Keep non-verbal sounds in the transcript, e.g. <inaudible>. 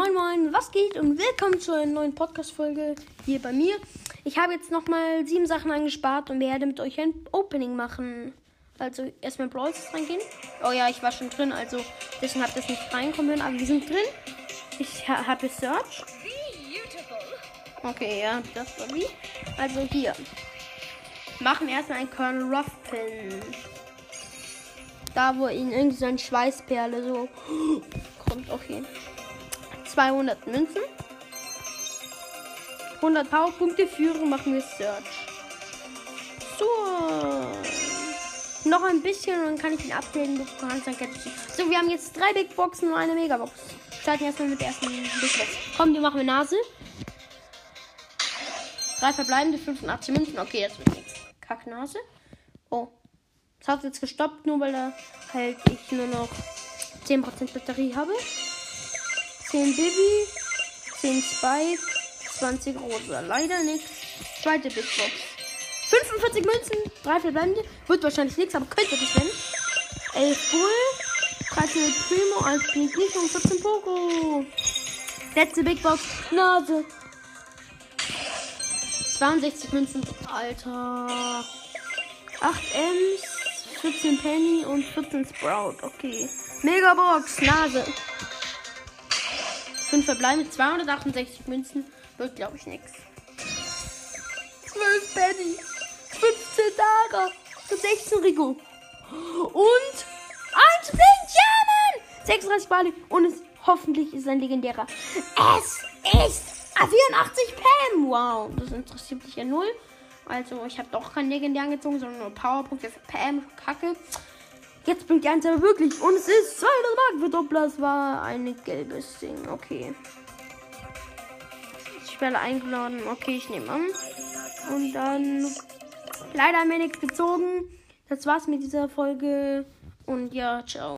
Moin Moin, was geht und willkommen zu einer neuen Podcast-Folge hier bei mir. Ich habe jetzt nochmal sieben Sachen angespart und werde mit euch ein Opening machen. Also erstmal Brawl reingehen. Oh ja, ich war schon drin, also deswegen habt ihr das nicht reinkommen können, aber wir sind drin. Ich ha habe Search. Okay, ja, das war wie. Also hier. Machen erstmal einen Colonel Ruffin. Da, wo ihn irgendwie so ein Schweißperle so <gasps> kommt. Okay. 200 Münzen. 100 Powerpunkte Führung machen wir Search. So. Noch ein bisschen und dann kann ich ihn upgraden. Du kannst dann So, wir haben jetzt drei Big Boxen und eine Megabox. Starten erstmal mit der ersten Big Box. Komm, die machen wir Nase. Drei verbleibende 85 Münzen. Okay, das wird nichts. Kacknase. Oh. Das hat jetzt gestoppt, nur weil da halt ich nur noch 10% Batterie habe. 10 Bibi, 10 Spike, 20 Rosa. Leider nichts. Zweite Big Box. 45 Münzen, 3 verbleibende. Wird wahrscheinlich nichts, aber könnte das werden. 11 Bull, 13 Primo, 1 Pink nicht und 14 Poco. Letzte Big Box. Nase. 62 Münzen. Alter. 8 Ms. 14 Penny und 14 Sprout. Okay. Megabox, Nase. 5 verbleibende, 268 Münzen. Wird, glaube ich, nichts. 12 Penny. 15 Dara. 16 Rico. Und 1 Pink, ja, Mann! 36 Bali. Und es hoffentlich ist ein legendärer. Es ist 84 Pam. Wow, das interessiert mich ja null. Also ich habe doch keinen Legendär angezogen, sondern nur Powerpunkte für Pam. Kacke. Jetzt bringt die eins aber wirklich. Und es ist 200 Mark für Doppler. War ein gelbes Ding. Okay. Ich werde eingeladen. Okay, ich nehme an. Und dann. Leider haben wir nichts gezogen. Das war's mit dieser Folge. Und ja, ciao.